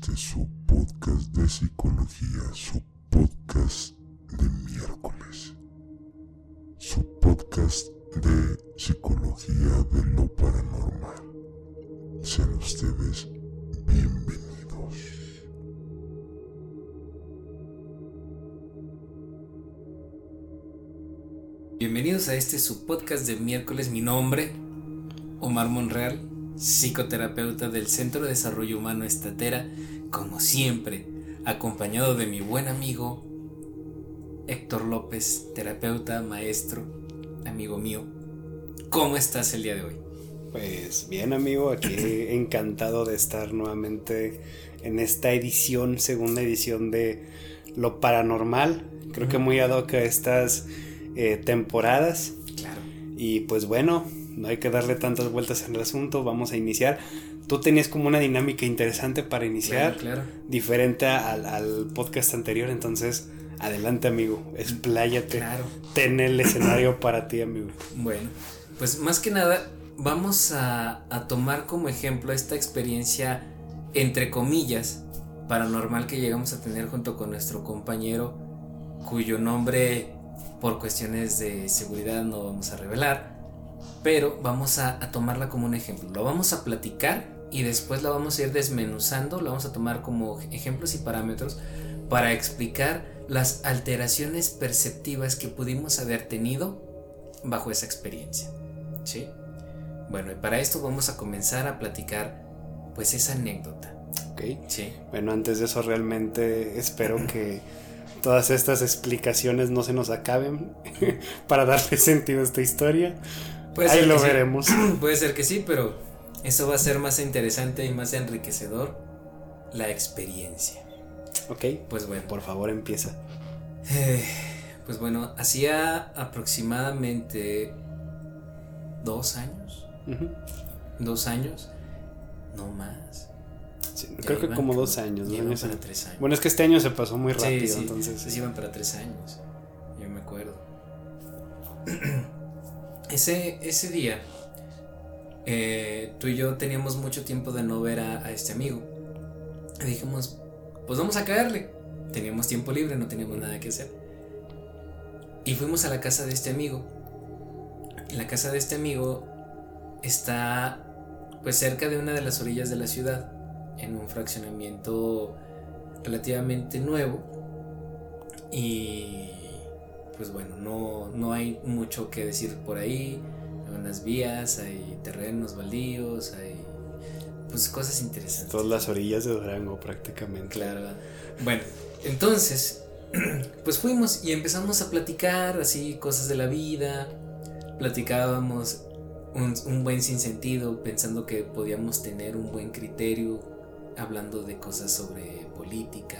este su podcast de psicología, su podcast de miércoles, su podcast de psicología de lo paranormal. Sean ustedes bienvenidos. Bienvenidos a este su podcast de miércoles. Mi nombre, Omar Monreal, psicoterapeuta del Centro de Desarrollo Humano Estatera, como siempre, acompañado de mi buen amigo Héctor López, terapeuta, maestro, amigo mío. ¿Cómo estás el día de hoy? Pues bien amigo, aquí encantado de estar nuevamente en esta edición, segunda edición de Lo Paranormal. Creo que muy ad hoc a estas eh, temporadas. Claro. Y pues bueno, no hay que darle tantas vueltas en el asunto, vamos a iniciar. Tú tenías como una dinámica interesante para iniciar, Claro, claro. diferente al, al podcast anterior, entonces adelante amigo, expláyate, Claro. ten el escenario para ti amigo. Bueno, pues más que nada vamos a, a tomar como ejemplo esta experiencia, entre comillas, paranormal que llegamos a tener junto con nuestro compañero, cuyo nombre por cuestiones de seguridad no vamos a revelar, pero vamos a, a tomarla como un ejemplo. Lo vamos a platicar y después la vamos a ir desmenuzando, lo vamos a tomar como ejemplos y parámetros para explicar las alteraciones perceptivas que pudimos haber tenido bajo esa experiencia. ¿Sí? Bueno, y para esto vamos a comenzar a platicar pues esa anécdota. ¿ok? ¿Sí? Bueno, antes de eso realmente espero que todas estas explicaciones no se nos acaben para darle sentido a esta historia. Puede Ahí lo que sí. veremos. Puede ser que sí, pero eso va a ser más interesante y más enriquecedor la experiencia. ¿Ok? Pues bueno, Por favor, empieza. Eh, pues bueno, hacía aproximadamente dos años. Dos años. No más. Sí, creo que como dos años. ¿no? para tres años. Bueno, es que este año se pasó muy rápido, sí, entonces. sí, iban para tres años. Yo me acuerdo. ese, ese día, eh, tú y yo teníamos mucho tiempo de no ver a, este amigo. Y dijimos, pues vamos a caerle. Teníamos tiempo libre, no teníamos nada que hacer. Y fuimos a la casa de este amigo. La casa de este amigo está pues cerca de una de las orillas de la ciudad, en un fraccionamiento relativamente nuevo. Y pues bueno, no, no hay mucho que decir por ahí. Hay unas vías, hay terrenos baldíos, hay pues cosas interesantes. Todas las orillas de Durango prácticamente. Claro. Bueno, entonces, pues fuimos y empezamos a platicar así cosas de la vida. Platicábamos un, un buen sinsentido, pensando que podíamos tener un buen criterio, hablando de cosas sobre política,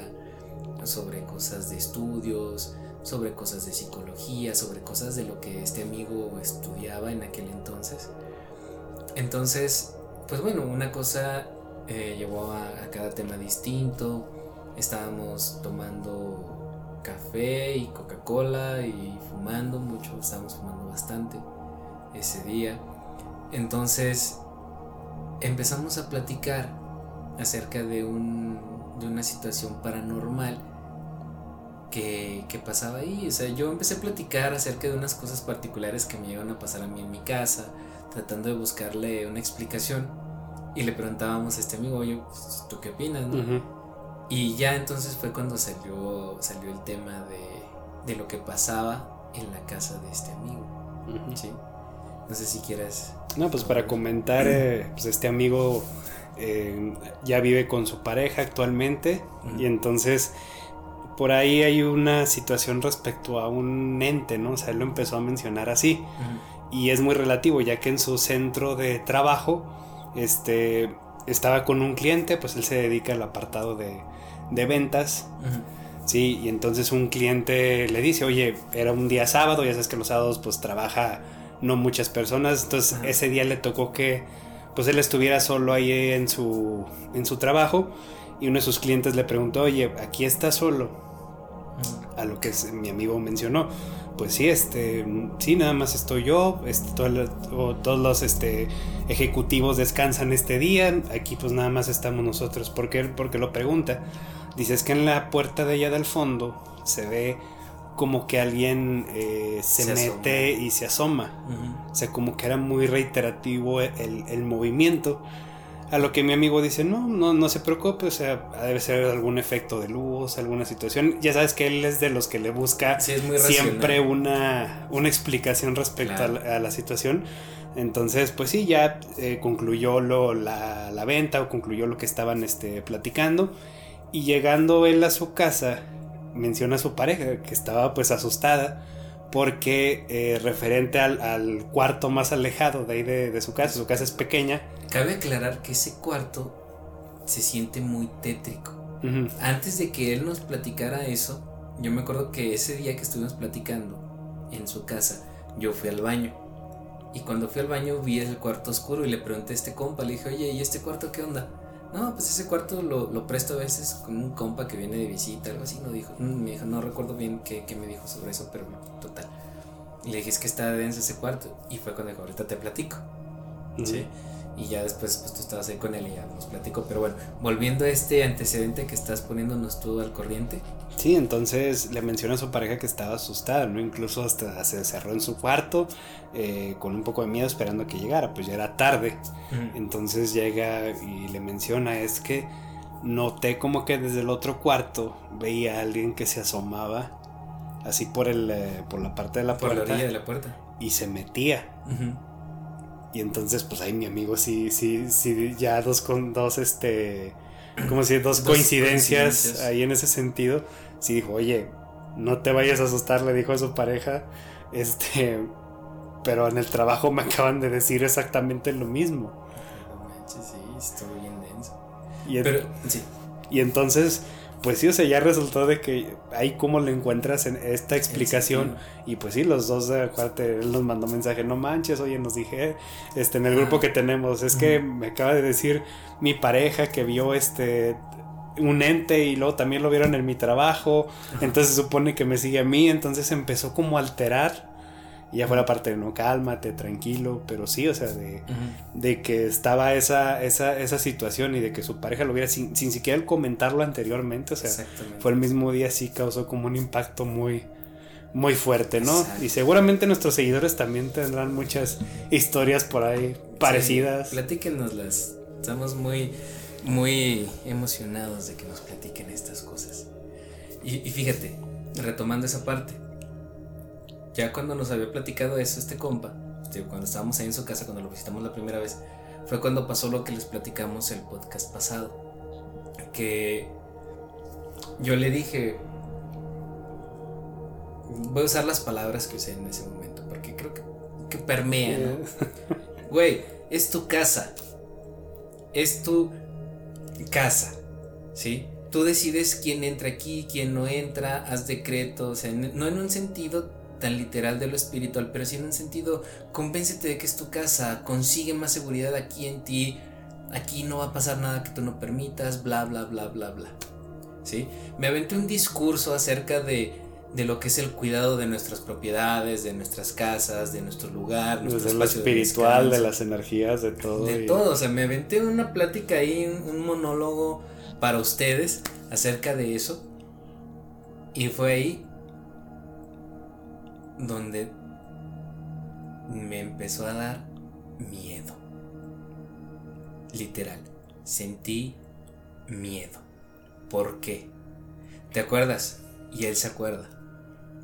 sobre cosas de estudios, sobre cosas de psicología, sobre cosas de lo que este amigo estudiaba en aquel entonces. Entonces, pues bueno, una cosa eh, llevó a, a cada tema distinto. Estábamos tomando café y Coca-Cola y fumando mucho, estábamos fumando bastante ese día. Entonces empezamos a platicar acerca de, un, de una situación paranormal que, que pasaba ahí. O sea, yo empecé a platicar acerca de unas cosas particulares que me iban a pasar a mí en mi casa, tratando de buscarle una explicación. Y le preguntábamos a este amigo, oye, pues, ¿tú qué opinas? no?" Y ya entonces fue cuando salió, salió el tema de, de lo que pasaba en la casa de este amigo. ¿sí? No sé si quieras. No, pues para comentar, eh, pues este amigo eh, ya vive con su pareja actualmente y entonces por ahí hay una situación respecto a un ente, ¿no? O sea, él lo empezó a mencionar así y es muy relativo ya que en su centro de trabajo, este, estaba con un cliente, pues él se dedica al apartado de, de ventas. Sí, y entonces un cliente le dice, oye, era un día sábado, ya sabes que los sábados pues trabaja no muchas personas, entonces ese día le tocó que pues él estuviera solo ahí en su, en su trabajo y uno de sus clientes le preguntó, oye, aquí está solo. A lo que es- mi amigo mencionó, pues sí, este, sí, nada más estoy yo, este, todos los este, ejecutivos descansan este día, aquí pues nada más estamos nosotros. ¿Por qué? Porque lo pregunta. Dice, es que en la puerta de allá del fondo se ve como que alguien eh, se, mete y se asoma. O sea, como que era muy reiterativo el, el movimiento. A lo que mi amigo dice, no, no, no se preocupe, o sea, debe ser algún efecto de luz, alguna situación. Ya sabes que él es de los que le busca siempre una, una, explicación respecto a, la, situación. Entonces, pues sí, ya eh, concluyó lo, la, la, venta o concluyó lo que estaban este, platicando. Y llegando él a su casa, menciona a su pareja que estaba pues asustada porque eh, referente al, cuarto más alejado de ahí de, su casa, su casa es pequeña. Cabe aclarar que ese cuarto se siente muy tétrico. Antes de que él nos platicara eso, yo me acuerdo que ese día que estuvimos platicando en su casa, yo fui al baño. Y cuando fui al baño vi el cuarto oscuro y le pregunté a este compa, le dije, oye, ¿y este cuarto qué onda? No, pues ese cuarto lo, lo, presto a veces con un compa que viene de visita, algo así, no dijo. Mm, me dijo, no recuerdo bien qué, qué me dijo sobre eso, pero. Y le dije, es que está denso ese cuarto. Y fue cuando dijo, ahorita te platico. Sí. Y ya después, pues tú estabas ahí con él y ya nos platico. Pero bueno, volviendo a este antecedente que estás poniéndonos tú al corriente. Sí, entonces le menciona a su pareja que estaba asustada, ¿no? Incluso hasta se cerró en su cuarto eh, con un poco de miedo esperando que llegara, pues ya era tarde. Entonces llega y le menciona, es que noté como que desde el otro cuarto veía a alguien que se asomaba así por el eh, por la parte de la puerta. Por la orilla de la puerta. Y se metía. Y entonces, pues ahí mi amigo sí, sí, sí, ya dos con dos, este, como si dos, coincidencias, ahí en ese sentido. Sí dijo, oye, no te vayas a asustar, le dijo a su pareja, este, pero en el trabajo me acaban de decir exactamente lo mismo. sí, estoy bien denso. Y, pero, sí. y entonces pues sí, o sea, ya resultó de que ahí como le encuentras en esta explicación. Y pues sí, los dos, de acuérdate, él nos mandó mensaje, no manches, oye, nos dije, este, en el grupo que tenemos, es que me acaba de decir mi pareja que vio este un ente y luego también lo vieron en mi trabajo, entonces supone que me sigue a mí, entonces empezó como a alterar y ya fue la parte de no, cálmate, tranquilo, pero sí, o sea, de, de que estaba esa, esa, esa, situación y de que su pareja lo viera sin, sin siquiera comentarlo anteriormente, o sea, fue el mismo día, sí causó como un impacto muy, muy fuerte, ¿no? Y seguramente nuestros seguidores también tendrán muchas historias por ahí parecidas. Sí, platíquenoslas, estamos muy, muy emocionados de que nos platiquen estas cosas. y, y fíjate, retomando esa parte ya cuando nos había platicado eso este compa, cuando estábamos ahí en su casa, cuando lo visitamos la primera vez, fue cuando pasó lo que les platicamos el podcast pasado. Que yo le dije, voy a usar las palabras que usé en ese momento, porque creo que, que permea, ¿no? Güey, es tu casa. Es tu casa, ¿sí? Tú decides quién entra aquí, quién no entra, haz decretos, no en un sentido tan literal de lo espiritual, pero sí en un sentido, convéncete de que es tu casa, consigue más seguridad aquí en ti, aquí no va a pasar nada que tú no permitas, bla, bla, bla, bla, bla. ¿Sí? Me aventé un discurso acerca de, de lo que es el cuidado de nuestras propiedades, de nuestras casas, de nuestro lugar. Desde lo espiritual, de, las energías, de todo. De todo, o sea, me aventé una plática ahí, un monólogo para ustedes acerca de eso. Y fue ahí donde me empezó a dar miedo. Literal, sentí miedo. ¿Por qué? ¿Te acuerdas? Y él se acuerda.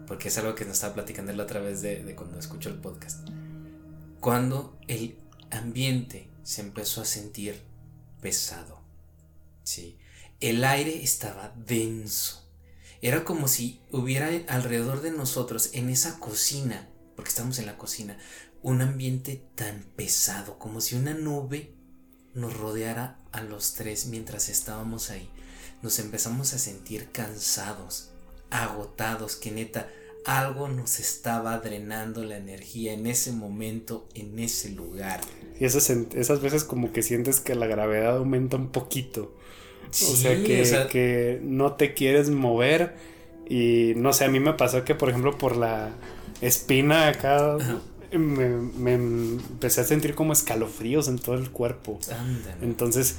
Porque es algo que nos estaba platicando él otra vez de, cuando escuchó el podcast. Cuando el ambiente se empezó a sentir pesado. Sí. El aire estaba denso era como si hubiera alrededor de nosotros, en esa cocina, porque estamos en la cocina, un ambiente tan pesado, como si una nube nos rodeara a los tres mientras estábamos ahí. Nos empezamos a sentir cansados, agotados, que neta, algo nos estaba drenando la energía en ese momento, en ese lugar. Y esas, esas veces como que sientes que la gravedad aumenta un poquito o, sea que, que no te quieres mover y no sé, a mí me pasó que por ejemplo por la espina acá. Me, me, empecé a sentir como escalofríos en todo el cuerpo. Entonces,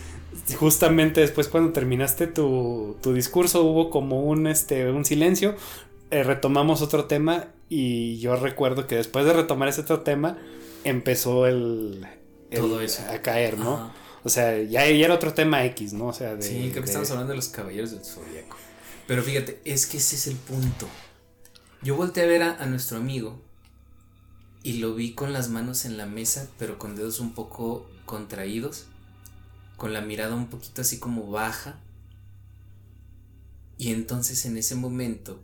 justamente después cuando terminaste tu, tu, discurso hubo como un, este, un silencio, eh, retomamos otro tema y yo recuerdo que después de retomar ese otro tema empezó el, todo eso a caer, ¿no? O sea, ya, ya, era otro tema X, ¿no? O sea, de, Sí, creo que estamos hablando de los caballeros del zodiaco. Pero fíjate, es que ese es el punto. Yo volteé a ver a, nuestro amigo y lo vi con las manos en la mesa, pero con dedos un poco contraídos, con la mirada un poquito así como baja. Y entonces en ese momento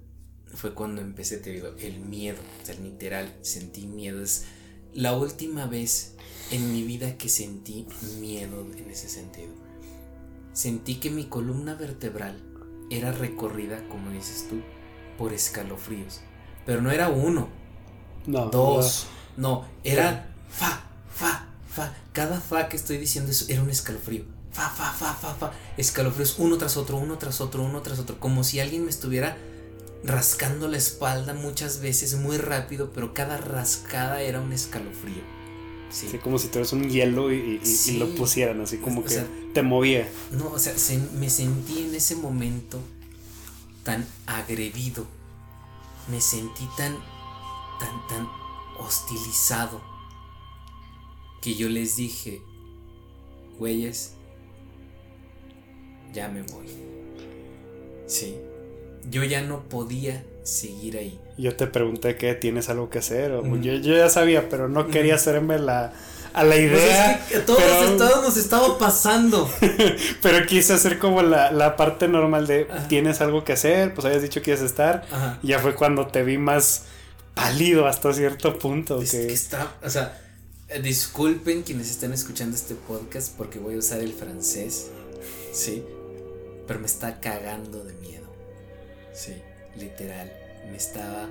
fue cuando empecé, te digo, el miedo, o sea, literal, sentí miedo. Es la última vez en mi vida que sentí miedo en ese sentido. Sentí que mi columna vertebral era recorrida, como dices tú, por escalofríos. Pero no era uno, no, dos, no, era fa, fa, fa. Cada fa que estoy diciendo eso era un escalofrío. Fa, fa, fa, fa, fa. Escalofríos uno tras otro, uno tras otro, uno tras otro. Como si alguien me estuviera rascando la espalda muchas veces muy rápido, pero cada rascada era un escalofrío. Sí. como si eras un hielo y, lo pusieran, así como que te movía. No, o sea, me sentí en ese momento tan agredido. Me sentí tan, tan, tan hostilizado. Que yo les dije, güeyes, ya me voy. Sí yo ya no podía seguir ahí. Yo te pregunté que tienes algo que hacer, o yo, ya sabía, pero no quería hacerme la, a la pues idea. es que todos, nos estaba pasando. pero quise hacer como la, parte normal de tienes algo que hacer, pues habías dicho que ibas a estar. Y ya fue cuando te vi más pálido hasta cierto punto. Es que, está, o sea, eh, disculpen quienes estén escuchando este podcast porque voy a usar el francés, sí, pero me está cagando de miedo. Sí, literal. Me estaba.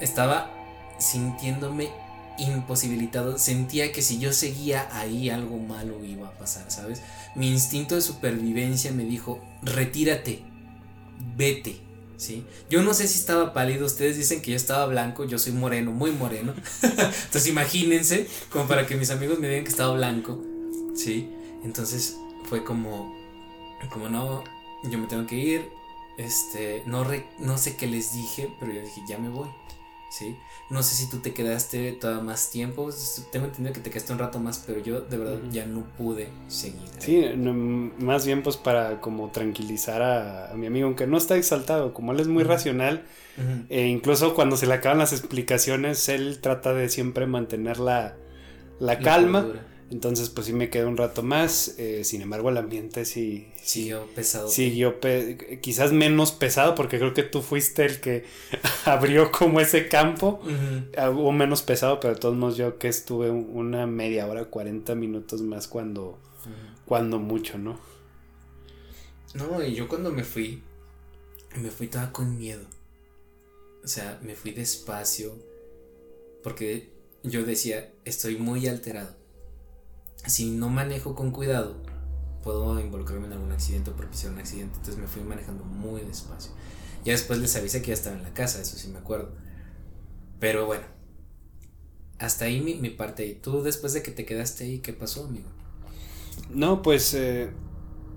Estaba sintiéndome imposibilitado. Sentía que si yo seguía ahí algo malo iba a pasar, ¿sabes? Mi instinto de supervivencia me dijo, retírate, vete, ¿sí? Yo no sé si estaba pálido, ustedes dicen que yo estaba blanco, yo soy moreno, muy moreno. Entonces imagínense, como para que mis amigos me digan que estaba blanco, ¿sí? Entonces fue como, como no, yo me tengo que ir, este, no, no sé qué les dije, pero yo dije, ya me voy. ¿Sí? No sé si tú te quedaste todo más tiempo. Tengo entendido que te quedaste un rato más, pero yo de verdad ya no pude seguir. Sí, más bien pues para como tranquilizar a, mi amigo, aunque no está exaltado, como él es muy racional, e incluso cuando se le acaban las explicaciones, él trata de siempre mantener la, la calma. Entonces, pues sí me quedé un rato más. Eh, sin embargo, el ambiente sí. Siguió pesado. Siguió quizás menos pesado, porque creo que tú fuiste el que abrió como ese campo. O menos pesado, pero de todos modos, yo que estuve una media hora, 40 minutos más cuando. Cuando mucho, ¿no? No, y yo cuando me fui. Me fui toda con miedo. O sea, me fui despacio. Porque yo decía, estoy muy alterado si no manejo con cuidado, puedo involucrarme en algún accidente o propiciar un accidente. Entonces me fui manejando muy despacio. Ya después les avisé que ya estaba en la casa, eso sí me acuerdo. Pero bueno, hasta ahí mi, parte. ¿Y tú después de que te quedaste ahí, qué pasó, amigo? No, pues eh,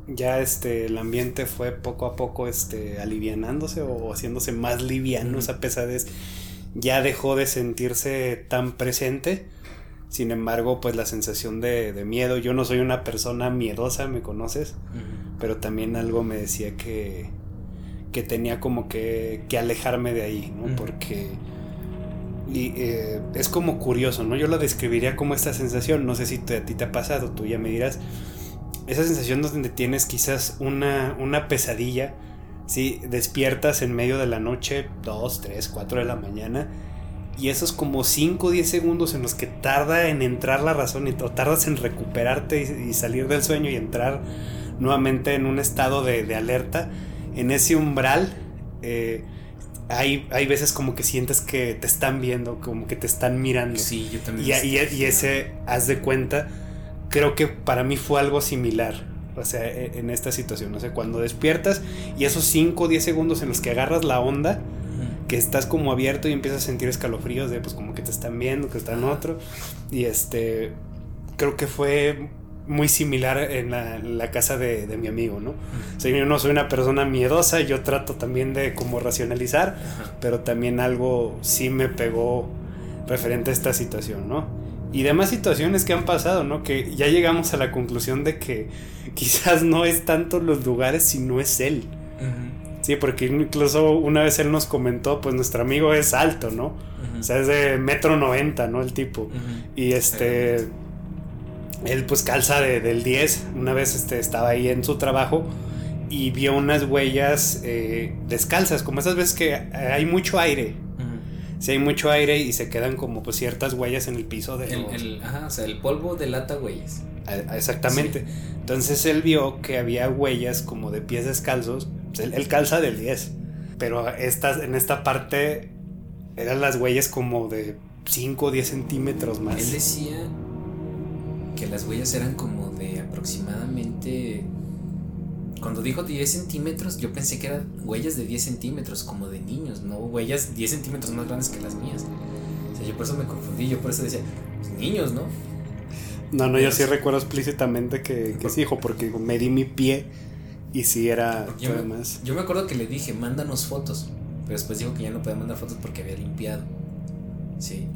ya este, el ambiente fue poco a poco este, alivianándose o haciéndose más liviano, esa pesadez ya dejó de sentirse tan presente sin embargo, pues la sensación de, miedo, yo no soy una persona miedosa, me conoces, pero también algo me decía que, que tenía como que, que alejarme de ahí, ¿no? Porque y, eh, es como curioso, ¿no? Yo lo describiría como esta sensación, no sé si a ti te ha pasado, tú ya me dirás, esa sensación donde tienes quizás una, una pesadilla, ¿sí? Despiertas en medio de la noche, 2, 3, 4 de la mañana, y esos como 5 o 10 segundos en los que tarda en entrar la razón y, o tardas en recuperarte y, salir del sueño y entrar nuevamente en un estado de, alerta, en ese umbral, eh, hay, hay veces como que sientes que te están viendo, como que te están mirando. Sí, yo también. Y, y, ese, haz de cuenta, creo que para mí fue algo similar. O sea, e, en esta situación, o sea, cuando despiertas y esos 5 o 10 segundos en los que agarras la onda, que estás como abierto y empiezas a sentir escalofríos de pues como que te están viendo, que están otro. Y este, creo que fue muy similar en la, casa de, mi amigo, ¿no? O sea, yo no soy una persona miedosa, yo trato también de como racionalizar, pero también algo sí me pegó referente a esta situación, ¿no? Y demás situaciones que han pasado, ¿no? Que ya llegamos a la conclusión de que quizás no es tanto los lugares, sino es él. Sí, porque incluso una vez él nos comentó, pues nuestro amigo es alto, ¿no? O sea, es de metro noventa, ¿no? El tipo. Y este... Él pues calza de, del 10. Una vez este, estaba ahí en su trabajo y vio unas huellas eh, descalzas, como esas veces que hay mucho aire. Si hay mucho aire y se quedan como pues ciertas huellas en el piso de el, ajá, o sea, el polvo delata huellas. exactamente. Entonces él vio que había huellas como de pies descalzos él, calza del 10. Pero estas, en esta parte eran las huellas como de 5 o 10 centímetros más. Él decía que las huellas eran como de aproximadamente... Cuando dijo 10 centímetros, yo pensé que eran huellas de 10 centímetros, como de niños, no huellas 10 centímetros más grandes que las mías. O sea, yo por eso me confundí, yo por eso decía, pues, niños, ¿no? No, no, yo sí recuerdo explícitamente que, que sí, hijo, porque me di mi pie y si era yo me, más. Yo me acuerdo que le dije, mándanos fotos. Pero después dijo que ya no podía mandar fotos porque había limpiado. Sí.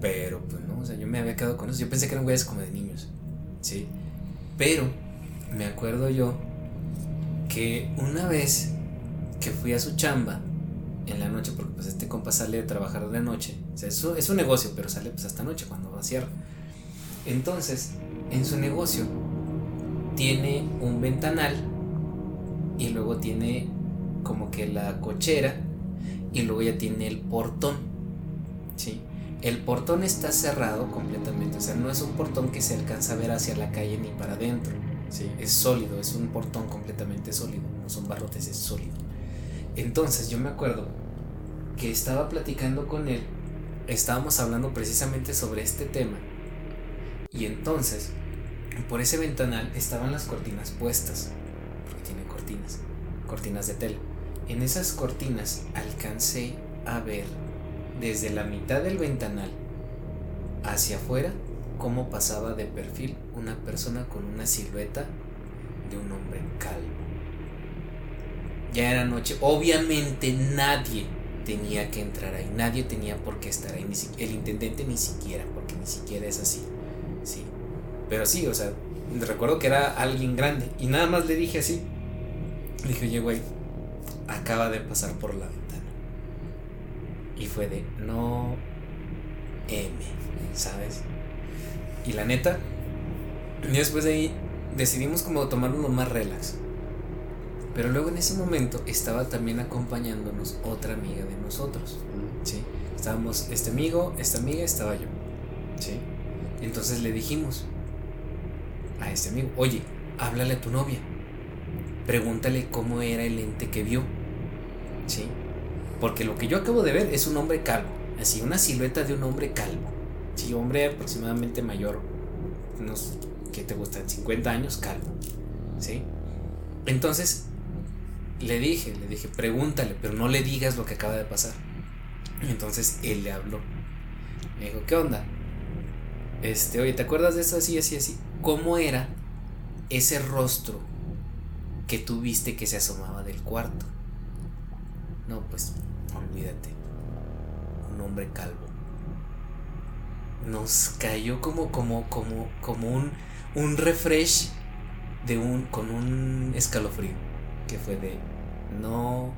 Pero pues no, o sea, yo me había quedado con eso. Yo pensé que eran huellas como de niños. Sí. Pero me acuerdo yo que una vez que fui a su chamba en la noche, porque pues este compa sale de trabajar de noche. O sea, eso es un negocio, pero sale pues hasta noche cuando va a cierre. Entonces, en su negocio tiene un ventanal y luego tiene como que la cochera y luego ya tiene el portón. ¿sí? El portón está cerrado completamente, o sea, no es un portón que se alcanza a ver hacia la calle ni para adentro. ¿sí? Es sólido, es un portón completamente sólido, no son barrotes, es sólido. Entonces yo me acuerdo que estaba platicando con él, estábamos hablando precisamente sobre este tema, y entonces por ese ventanal estaban las cortinas puestas cortinas, cortinas de tela. En esas cortinas alcancé a ver desde la mitad del ventanal hacia afuera cómo pasaba de perfil una persona con una silueta de un hombre calvo. Ya era noche, obviamente nadie tenía que entrar ahí, nadie tenía por qué estar ahí, el intendente ni siquiera, porque ni siquiera es así. Sí. Pero sí, o sea, recuerdo que era alguien grande y nada más le dije así, le dije, oye, güey, acaba de pasar por la ventana. Y fue de, no M, ¿sabes? Y la neta, y después de ahí decidimos como tomar uno más relax. Pero luego en ese momento estaba también acompañándonos otra amiga de nosotros. ¿sí? Estábamos este amigo, esta amiga, estaba yo. ¿sí? Entonces le dijimos a este amigo, oye, háblale a tu novia pregúntale cómo era el ente que vio. ¿Sí? Porque lo que yo acabo de ver es un hombre calvo. Así, una silueta de un hombre calvo. Sí, hombre aproximadamente mayor, unos, ¿qué te gustan? 50 años, calvo. ¿Sí? Entonces, le dije, le dije, pregúntale, pero no le digas lo que acaba de pasar. Entonces él le habló. Me dijo, ¿qué onda? Este, oye, ¿te acuerdas de eso así, así, así? ¿Cómo era ese rostro que tú viste que se asomaba del cuarto. No, pues olvídate. Un hombre calvo. Nos cayó como, como, como, como un, un refresh de un, con un escalofrío. Que fue de no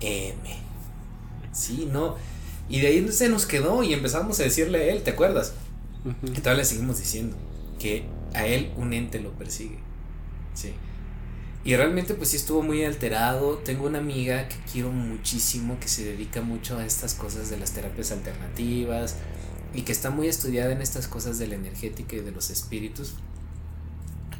M. Sí, no. Y de ahí se nos quedó y empezamos a decirle a él, ¿te acuerdas? Y todavía le seguimos diciendo que a él un ente lo persigue. Sí. Y realmente pues sí estuvo muy alterado. Tengo una amiga que quiero muchísimo, que se dedica mucho a estas cosas de las terapias alternativas y que está muy estudiada en estas cosas de la energética y de los espíritus.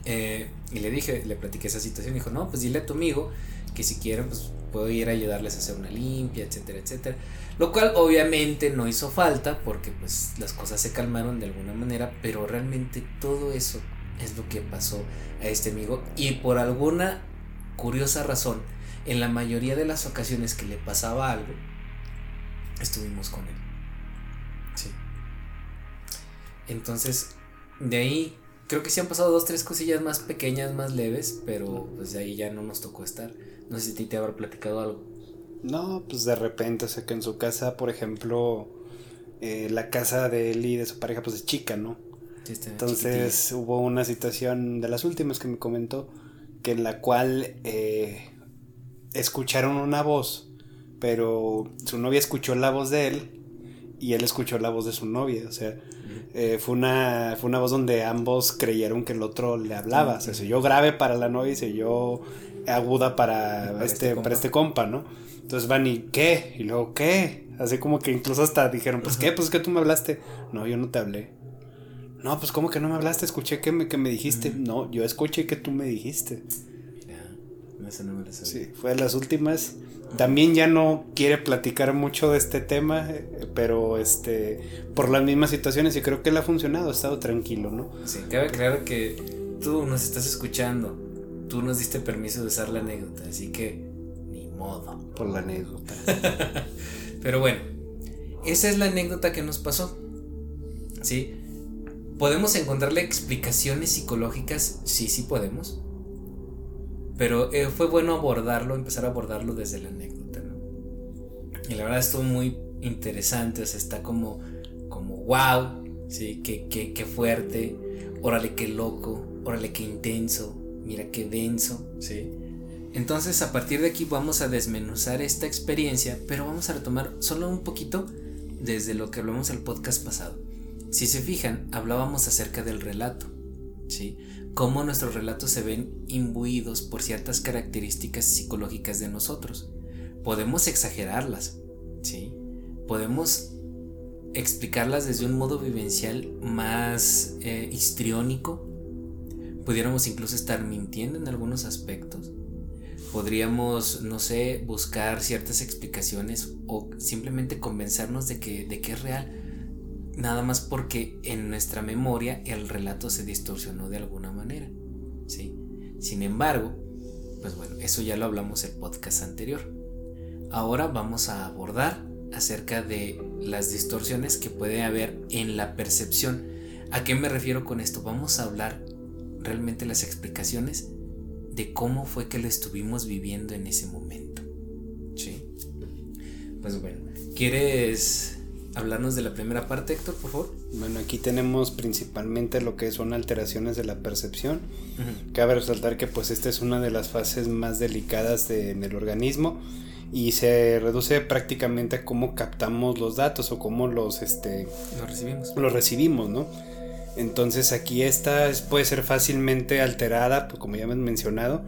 Eh, y le dije, le platiqué esa situación dijo, no, pues dile a tu amigo que si quieren pues puedo ir a ayudarles a hacer una limpia, etcétera, etcétera. Lo cual obviamente no hizo falta porque pues las cosas se calmaron de alguna manera, pero realmente todo eso es lo que pasó a este amigo y por alguna curiosa razón, en la mayoría de las ocasiones que le pasaba algo, estuvimos con él. Sí. Entonces, de ahí creo que sí han pasado dos, tres cosillas más pequeñas, más leves, pero pues de ahí ya no nos tocó estar. No sé si te habrá platicado algo. No, pues de repente, o sea que en su casa, por ejemplo, eh, la casa de él y de su pareja pues es chica, ¿no? Entonces hubo una situación de las últimas que me comentó, que en la cual eh, escucharon una voz, pero su novia escuchó la voz de él y él escuchó la voz de su novia, o sea, eh, fue, una, fue una voz donde ambos creyeron que el otro le hablaba, o sea, se oyó grave para la novia y se oyó aguda para, este, este para este compa, ¿no? Entonces van y ¿qué? Y luego ¿qué? Así como que incluso hasta dijeron, pues ¿qué? Pues que tú me hablaste. No, yo no te hablé. No, pues ¿cómo que no me hablaste? Escuché que me, que me dijiste. No, yo escuché que tú me dijiste. Mira, esa no me la sabía. Sí, fue de las últimas. También ya no quiere platicar mucho de este tema, eh, pero este por las mismas situaciones y creo que él ha funcionado, ha estado tranquilo, ¿no? Sí, cabe aclarar que tú nos estás escuchando, tú nos diste permiso de usar la anécdota, así que ni modo. Por la anécdota. pero bueno, esa es la anécdota que nos pasó. ¿Sí? ¿Podemos encontrarle explicaciones psicológicas? Sí, sí podemos. Pero eh, fue bueno abordarlo, empezar a abordarlo desde la anécdota, ¿no? Y la verdad estuvo muy interesante, o sea, está como, como wow, ¿sí? Qué, qué, qué fuerte, órale, qué loco, órale, qué intenso, mira qué denso, ¿sí? Entonces a partir de aquí vamos a desmenuzar esta experiencia, pero vamos a retomar solo un poquito desde lo que hablamos el podcast pasado. Si se fijan, hablábamos acerca del relato, ¿sí? Cómo nuestros relatos se ven imbuidos por ciertas características psicológicas de nosotros. Podemos exagerarlas, ¿sí? Podemos explicarlas desde un modo vivencial más eh, histriónico. Pudiéramos incluso estar mintiendo en algunos aspectos. Podríamos, no sé, buscar ciertas explicaciones o simplemente convencernos de que, de que es real nada más porque en nuestra memoria el relato se distorsionó de alguna manera. ¿sí? Sin embargo, pues bueno, eso ya lo hablamos el podcast anterior. Ahora vamos a abordar acerca de las distorsiones que puede haber en la percepción. ¿A qué me refiero con esto? Vamos a hablar realmente las explicaciones de cómo fue que lo estuvimos viviendo en ese momento. ¿Sí? Pues bueno, ¿quieres hablarnos de la primera parte, Héctor, por favor. Bueno, aquí tenemos principalmente lo que son alteraciones de la percepción. Cabe resaltar que pues esta es una de las fases más delicadas en el organismo y se reduce prácticamente a cómo captamos los datos o cómo los este los recibimos. Los recibimos, ¿no? Entonces aquí esta puede ser fácilmente alterada, pues, como ya hemos mencionado.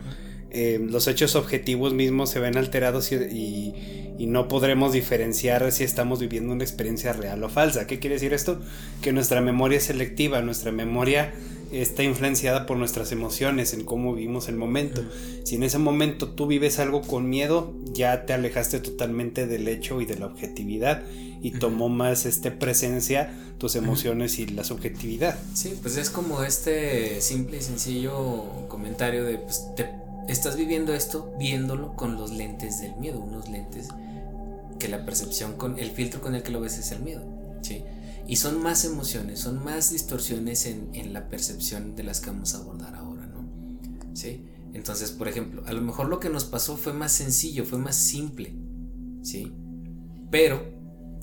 Eh, los hechos objetivos mismos se ven alterados y, no podremos diferenciar si estamos viviendo una experiencia real o falsa. ¿Qué quiere decir esto? Que nuestra memoria es selectiva, nuestra memoria está influenciada por nuestras emociones, en cómo vivimos el momento. Si en ese momento tú vives algo con miedo, ya te alejaste totalmente del hecho y de la objetividad y tomó más este presencia tus emociones y la subjetividad. Sí, pues es como este simple y sencillo comentario de pues, estás viviendo esto viéndolo con los lentes del miedo, unos lentes que la percepción con el filtro con el que lo ves es el miedo, ¿sí? Y son más emociones, son más distorsiones en, la percepción de las que vamos a abordar ahora, ¿no? ¿Sí? Entonces, por ejemplo, a lo mejor lo que nos pasó fue más sencillo, fue más simple, ¿sí? Pero,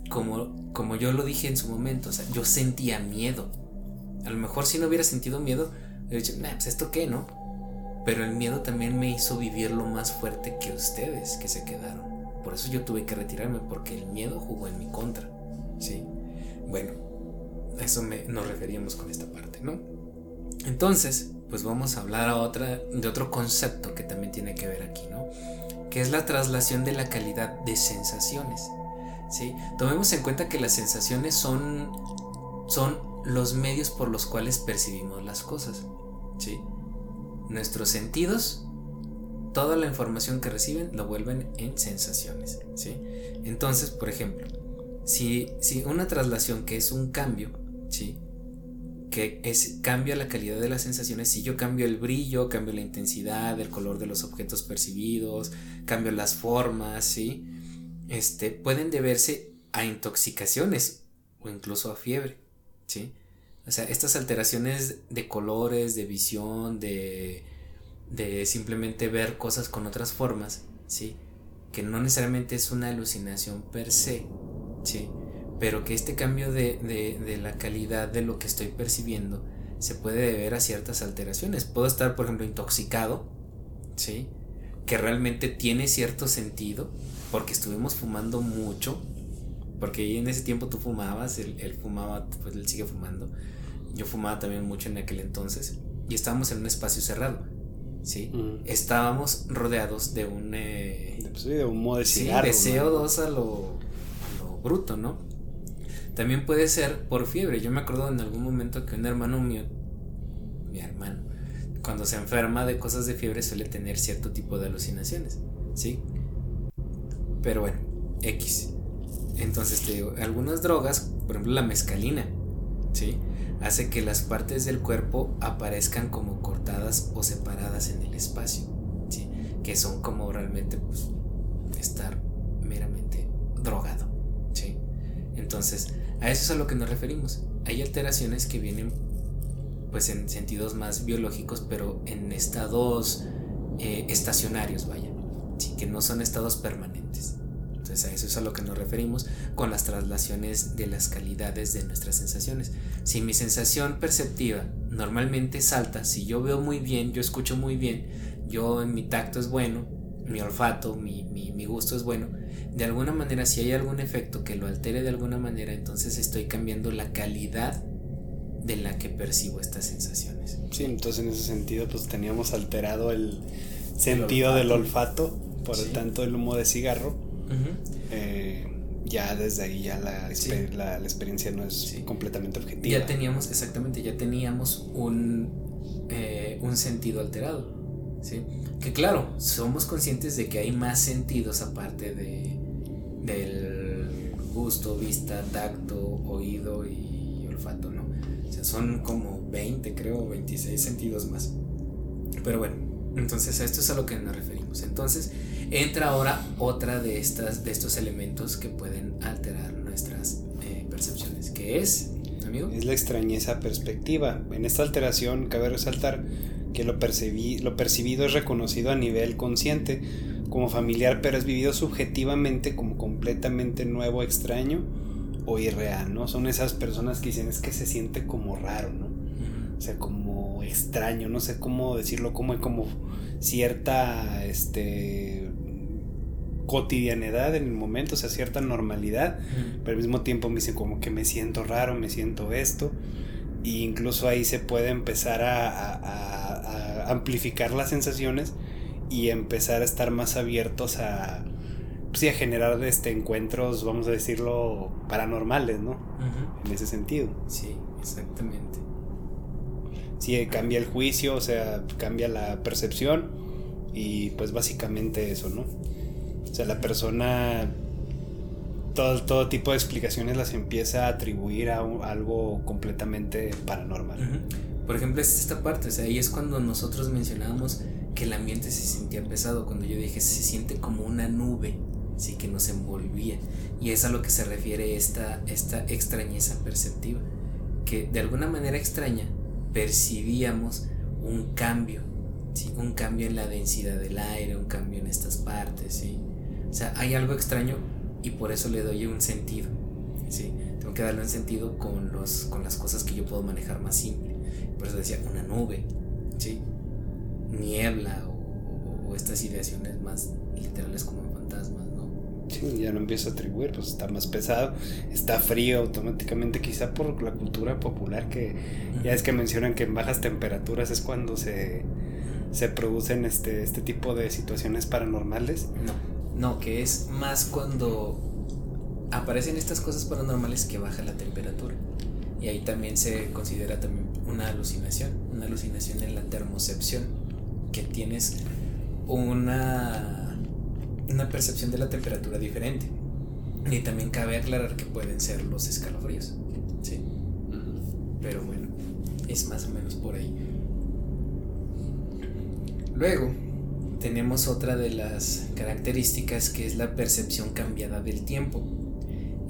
como, como yo lo dije en su momento, o sea, yo sentía miedo. A lo mejor si no hubiera sentido miedo, dicho, pues esto qué, ¿no? Pero el miedo también me hizo vivirlo más fuerte que ustedes que se quedaron. Por eso yo tuve que retirarme, porque el miedo jugó en mi contra. ¿Sí? Bueno, a eso nos referíamos con esta parte, ¿no? Entonces, pues vamos a hablar de otro concepto que también tiene que ver aquí, ¿no? Que es la traslación de la calidad de sensaciones. ¿Sí? Tomemos en cuenta que las sensaciones son, son los medios por los cuales percibimos las cosas. ¿Sí? Nuestros sentidos, toda la información que reciben lo vuelven en sensaciones. ¿sí? Entonces, por ejemplo, si, si una traslación que es un cambio, ¿sí? que es, cambia la calidad de las sensaciones, si yo cambio el brillo, cambio la intensidad, el color de los objetos percibidos, cambio las formas, ¿sí? este, pueden deberse a intoxicaciones o incluso a fiebre, ¿sí? O sea, estas alteraciones de colores, de visión, de, de simplemente ver cosas con otras formas, ¿sí? Que no necesariamente es una alucinación per se, ¿sí? Pero que este cambio de, de, de la calidad de lo que estoy percibiendo se puede deber a ciertas alteraciones. Puedo estar, por ejemplo, intoxicado, ¿sí? Que realmente tiene cierto sentido, porque estuvimos fumando mucho, porque en ese tiempo tú fumabas, él, él fumaba, pues él sigue fumando. Yo fumaba también mucho en aquel entonces, y estábamos en un espacio cerrado. ¿sí? Mm. Estábamos rodeados de un... eh, Pues sí, de humo de Sí, cigarro. de ¿no? CO2 a lo, a lo bruto, ¿no? También puede ser por fiebre. Yo me acuerdo en algún momento que un hermano mío, mi hermano, cuando se enferma de cosas de fiebre suele tener cierto tipo de alucinaciones, ¿sí? Pero bueno, X. Entonces te digo, algunas drogas, por ejemplo la mescalina, ¿sí? Hace que las partes del cuerpo aparezcan como cortadas o separadas en el espacio, ¿sí? Que son como realmente pues, estar meramente drogado, ¿sí? Entonces, a eso es a lo que nos referimos. Hay alteraciones que vienen pues en sentidos más biológicos, pero en estados eh, estacionarios, vaya, ¿sí? que no son estados permanentes. Entonces a eso es a lo que nos referimos con las traslaciones de las calidades de nuestras sensaciones. Si mi sensación perceptiva normalmente es alta, si yo veo muy bien, yo escucho muy bien, yo en mi tacto es bueno, mi olfato, mi, mi, mi gusto es bueno, de alguna manera si hay algún efecto que lo altere de alguna manera, entonces estoy cambiando la calidad de la que percibo estas sensaciones. Sí, entonces en ese sentido pues teníamos alterado el sentido del olfato, por Sí. el tanto el humo de cigarro. Eh, ya desde ahí ya la, Sí. la, la experiencia no es Sí. completamente objetiva. Ya teníamos, exactamente, ya teníamos un, eh, un sentido alterado. ¿sí? Que claro, somos conscientes de que hay más sentidos aparte de, del gusto, vista, tacto, oído y olfato, ¿no? O sea, son como 20, creo, 26 sentidos más. Pero bueno, entonces a esto es a lo que nos referimos. Entonces entra ahora otra de, estas, de estos elementos que pueden alterar nuestras eh, percepciones, que es, amigo, Es la extrañeza perspectiva. En esta alteración cabe resaltar que lo, percibí, lo percibido es reconocido a nivel consciente como familiar, pero es vivido subjetivamente como completamente nuevo, extraño o irreal, ¿no? Son esas personas que dicen es que se siente como raro, ¿no? O sea, como extraño, no sé cómo decirlo, como como cierta este cotidianidad en el momento, o sea, cierta normalidad, pero al mismo tiempo me dicen como que me siento raro, me siento esto, e incluso ahí se puede empezar a, a- a- a amplificar las sensaciones y empezar a estar más abiertos a, pues sí, a generar este, encuentros, vamos a decirlo, paranormales, ¿no? En ese sentido. Sí, exactamente. Sí, cambia el juicio, o sea, cambia la percepción y pues básicamente eso, ¿no? O sea, la persona todo, todo tipo de explicaciones las empieza a atribuir a algo completamente paranormal. Por ejemplo, es esta parte, o sea, ahí es cuando nosotros mencionábamos que el ambiente se sentía pesado, cuando yo dije se siente como una nube, sí que nos envolvía. Y es a lo que se refiere esta, esta extrañeza perceptiva, que de alguna manera extraña percibíamos un cambio, ¿sí? un cambio en la densidad del aire, un cambio en estas partes, ¿sí? O sea, hay algo extraño y por eso le doy un sentido, ¿sí? Tengo que darle un sentido con, los, con las cosas que yo puedo manejar más simple. Por eso decía una nube, ¿sí? Niebla o, o- estas ideaciones más literales como fantasmas. Sí, ya no empieza a atribuir, pues está más pesado, está frío automáticamente, quizá por la cultura popular que ya es que mencionan que en bajas temperaturas es cuando se, se producen este, este tipo de situaciones paranormales. No, no, que es más cuando aparecen estas cosas paranormales que baja la temperatura. Y ahí también se considera también una alucinación, una alucinación en la termocepción, que tienes una, una percepción de la temperatura diferente. Y también cabe aclarar que pueden ser los escalofríos. Sí. Pero bueno, es más o menos por ahí. Luego, tenemos otra de las características que es la percepción cambiada del tiempo.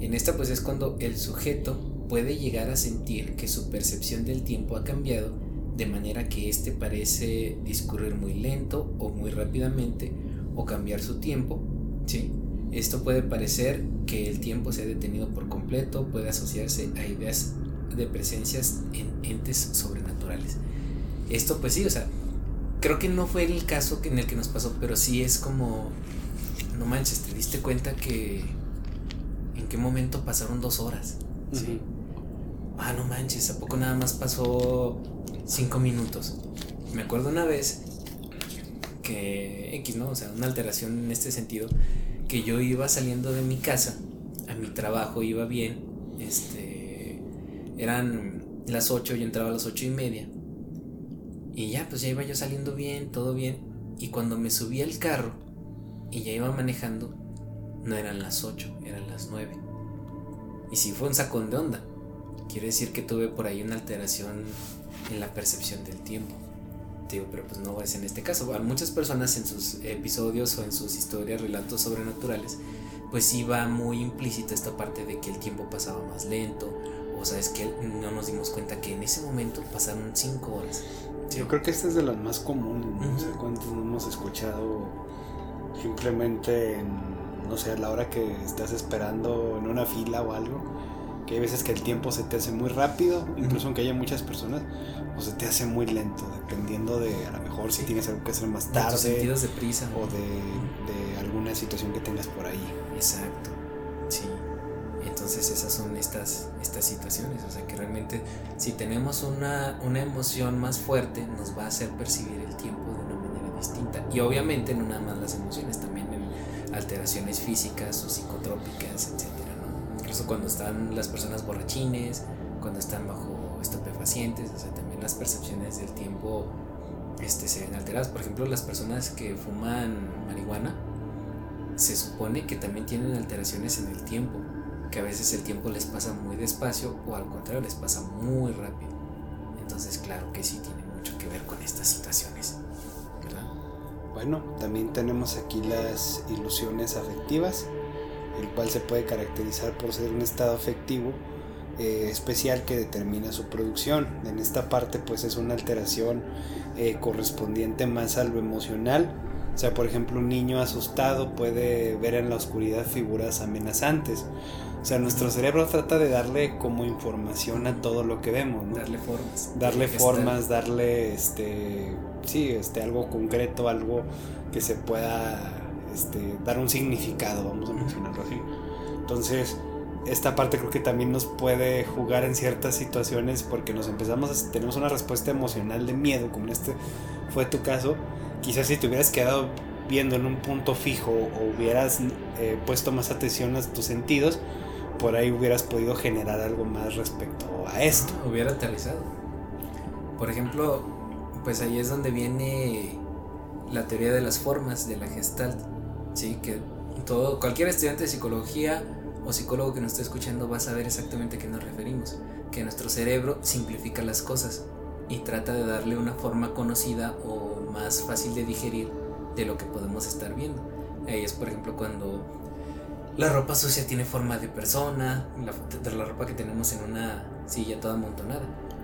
En esta pues es cuando el sujeto puede llegar a sentir que su percepción del tiempo ha cambiado de manera que éste parece discurrir muy lento o muy rápidamente o cambiar su tiempo, ¿sí? Esto puede parecer que el tiempo se ha detenido por completo, puede asociarse a ideas de presencias en entes sobrenaturales. Esto pues sí, o sea, creo que no fue el caso en el que nos pasó, pero sí es como, no manches, te diste cuenta que en qué momento pasaron dos horas. ¿sí? Ah, no manches, ¿a poco nada más pasó cinco minutos? Me acuerdo una vez que X, ¿no? O sea, una alteración en este sentido, que yo iba saliendo de mi casa, a mi trabajo iba bien, este, eran las 8, yo entraba a las ocho y media, y ya, pues ya iba yo saliendo bien, todo bien, y cuando me subí al carro y ya iba manejando, no eran las 8, eran las 9. Y si fue un sacón de onda, quiere decir que tuve por ahí una alteración en la percepción del tiempo digo, pero pues no es en este caso. A muchas personas en sus episodios o en sus historias, relatos sobrenaturales, pues sí va muy implícita esta parte de que el tiempo pasaba más lento, o sea, es que no nos dimos cuenta que en ese momento pasaron cinco horas. Yo creo que esta es de las más comunes, no sé cuántos hemos escuchado simplemente en, no sé, a la hora que estás esperando en una fila o algo, que hay veces que el tiempo se te hace muy rápido, incluso aunque haya muchas personas, o se te hace muy lento, dependiendo de a lo mejor si tienes algo que hacer más tarde. sentidos de prisa. O de, de, alguna situación que tengas por ahí. Exacto. Sí. Entonces esas son estas, estas situaciones. O sea que realmente si tenemos una, una emoción más fuerte nos va a hacer percibir el tiempo de una manera distinta. Y obviamente no nada más las emociones, también en alteraciones físicas o psicotrópicas, etc. Incluso cuando están las personas borrachines, cuando están bajo estupefacientes, o sea, también las percepciones del tiempo este, se ven alteradas. Por ejemplo, las personas que fuman marihuana, se supone que también tienen alteraciones en el tiempo, que a veces el tiempo les pasa muy despacio o al contrario les pasa muy rápido. Entonces, claro que sí tiene mucho que ver con estas situaciones. ¿verdad? Bueno, también tenemos aquí las ilusiones afectivas, el cual se puede caracterizar por ser un estado afectivo eh, especial que determina su producción. En esta parte pues es una alteración eh, correspondiente más a lo emocional. O sea, por ejemplo, un niño asustado puede ver en la oscuridad figuras amenazantes. O sea, nuestro cerebro trata de darle como información a todo lo que vemos, Darle formas. Darle formas, darle este sí, este algo concreto, algo que se pueda este, dar un significado, vamos a mencionarlo así. Entonces, esta parte creo que también nos puede jugar en ciertas situaciones porque nos empezamos a, tenemos una respuesta emocional de miedo como en este fue tu caso. Quizás si te hubieras quedado viendo en un punto fijo o hubieras eh, puesto más atención a tus sentidos por ahí hubieras podido generar algo más respecto a esto. Hubiera aterrizado. Por ejemplo pues ahí es donde viene la teoría de las formas de la gestalt sí que todo cualquier estudiante de psicología o psicólogo que nos esté escuchando va a saber exactamente a qué nos referimos, que nuestro cerebro simplifica las cosas y trata de darle una forma conocida o más fácil de digerir de lo que podemos estar viendo. Ahí es por ejemplo cuando la ropa sucia tiene forma de persona, la, la ropa que tenemos en una silla toda amontonada.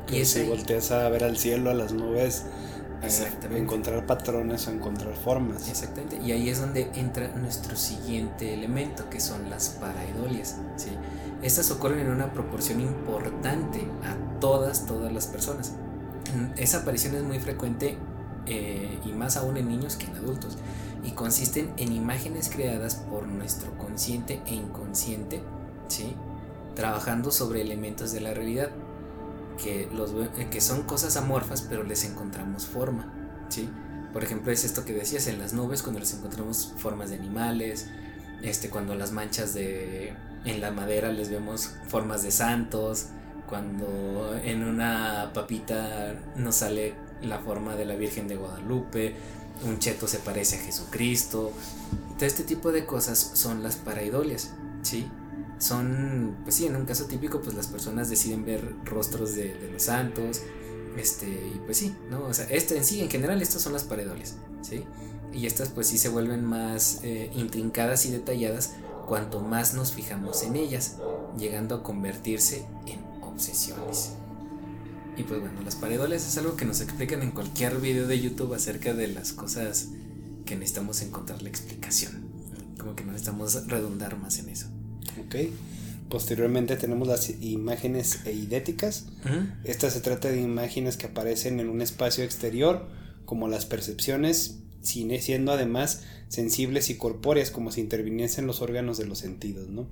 y si volteas a ver al cielo, a las nubes, Exactamente. encontrar patrones o encontrar formas. Exactamente. Y ahí es donde entra nuestro siguiente elemento, que son las paraidolias. ¿sí? Estas ocurren en una proporción importante a todas, todas las personas. Esa aparición es muy frecuente eh, y más aún en niños que en adultos. Y consisten en imágenes creadas por nuestro consciente e inconsciente, ¿sí? trabajando sobre elementos de la realidad eh, que son cosas amorfas, pero les encontramos forma, ¿sí? Por ejemplo, es esto que decías en las nubes, cuando les encontramos formas de animales, este, cuando las manchas de, en la madera les vemos formas de santos, cuando en una papita nos sale la forma de la Virgen de Guadalupe, un cheto se parece a Jesucristo. Todo este tipo de cosas son las paraidolias, ¿sí? Son, pues sí, en un caso típico, pues las personas deciden ver rostros de, los santos, este, y pues sí, ¿no? O sea, este en sí, en general, estas son las paredoles, ¿sí? Y estas pues sí se vuelven más eh, intrincadas y detalladas cuanto más nos fijamos en ellas, llegando a convertirse en obsesiones. Y pues bueno, las pareidoles es algo que nos explican en cualquier video de YouTube acerca de las cosas que necesitamos encontrar la explicación. Como que no necesitamos redundar más en eso. Ok. Posteriormente tenemos las imágenes eidéticas. Esta se trata de imágenes que aparecen en un espacio exterior, como las percepciones, siendo además sensibles y corpóreas, como si interviniesen los órganos de los sentidos, ¿no?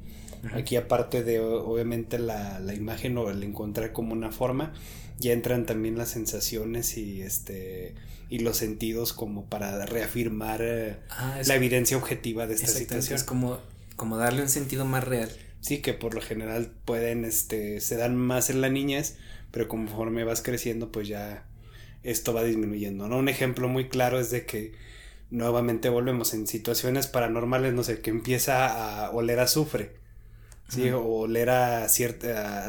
Aquí aparte de obviamente la, la, imagen o el encontrar como una forma, ya entran también las sensaciones y este y los sentidos como para reafirmar eh, ah, la evidencia objetiva de esta situación. Es como, como darle un sentido más real. Sí, que por lo general pueden, este, se dan más en la niñez, pero conforme vas creciendo, pues ya esto va disminuyendo, ¿no? Un ejemplo muy claro es de que nuevamente volvemos en situaciones paranormales, no sé, que empieza a oler azufre, ¿sí? O oler a, a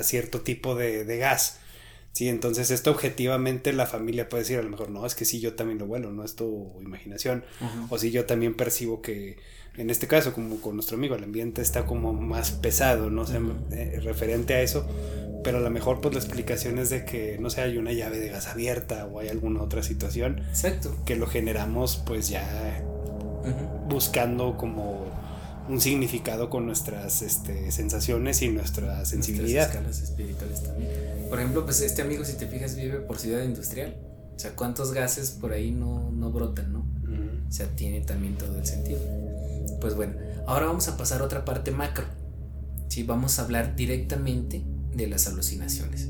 cierto tipo de, de gas Sí, entonces esto objetivamente la familia puede decir a lo mejor, no, es que sí, yo también lo vuelo, no es tu imaginación. O si yo también percibo que, en este caso, como con nuestro amigo, el ambiente está como más pesado, no sé, eh, referente a eso. Pero a lo mejor pues la explicación es de que, no sé, hay una llave de gas abierta o hay alguna otra situación. Exacto. Que lo generamos pues ya buscando como un significado con nuestras este, sensaciones y nuestra sensibilidad. Nuestras escalas espirituales también. Por ejemplo, pues este amigo, si te fijas, vive por ciudad industrial. O sea, ¿cuántos gases por ahí no, no brotan, no? O sea, tiene también todo el sentido. Pues bueno, ahora vamos a pasar a otra parte macro. Sí, vamos a hablar directamente de las alucinaciones.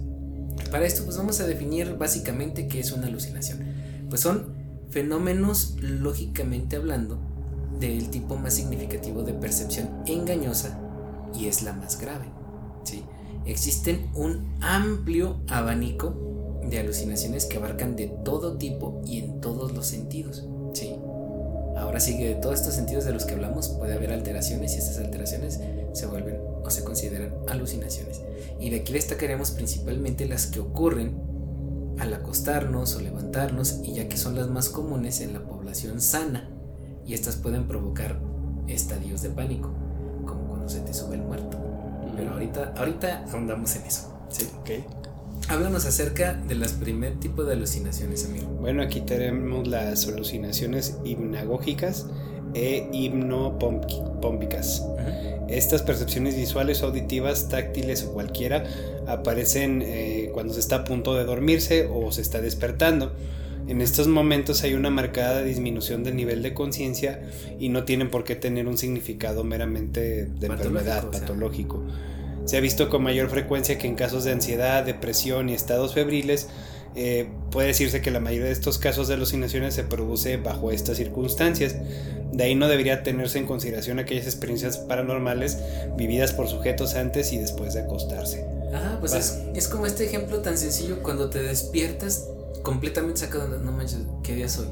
Para esto, pues vamos a definir básicamente qué es una alucinación. Pues son fenómenos, lógicamente hablando, del tipo más significativo de percepción engañosa y es la más grave. ¿sí? Existen un amplio abanico de alucinaciones que abarcan de todo tipo y en todos los sentidos. Ahora sí que de todos estos sentidos de los que hablamos puede haber alteraciones y estas alteraciones se vuelven o se consideran alucinaciones. Y de aquí destacaremos principalmente las que ocurren al acostarnos o levantarnos y ya que son las más comunes en la población sana y estas pueden provocar estadios de pánico, como cuando se te sube el muerto. Pero ahorita, ahorita ahondamos en eso. Sí. Ok. Háblanos acerca de las primer tipo de alucinaciones, amigo. Bueno, aquí tenemos las alucinaciones hipnagógicas e hipnopómpicas. Estas percepciones visuales, auditivas, táctiles o cualquiera aparecen eh, cuando se está a punto de dormirse o se está despertando. En estos momentos hay una marcada disminución del nivel de conciencia y no tienen por qué tener un significado meramente de enfermedad patológico. Se ha visto con mayor frecuencia que en casos de ansiedad, depresión y estados febriles, eh, puede decirse que la mayoría de estos casos de alucinaciones se produce bajo estas circunstancias. De ahí no debería tenerse en consideración aquellas experiencias paranormales vividas por sujetos antes y después de acostarse. Ajá, pues es, es, como este ejemplo tan sencillo cuando te despiertas completamente sacado no manches, ¿qué día soy?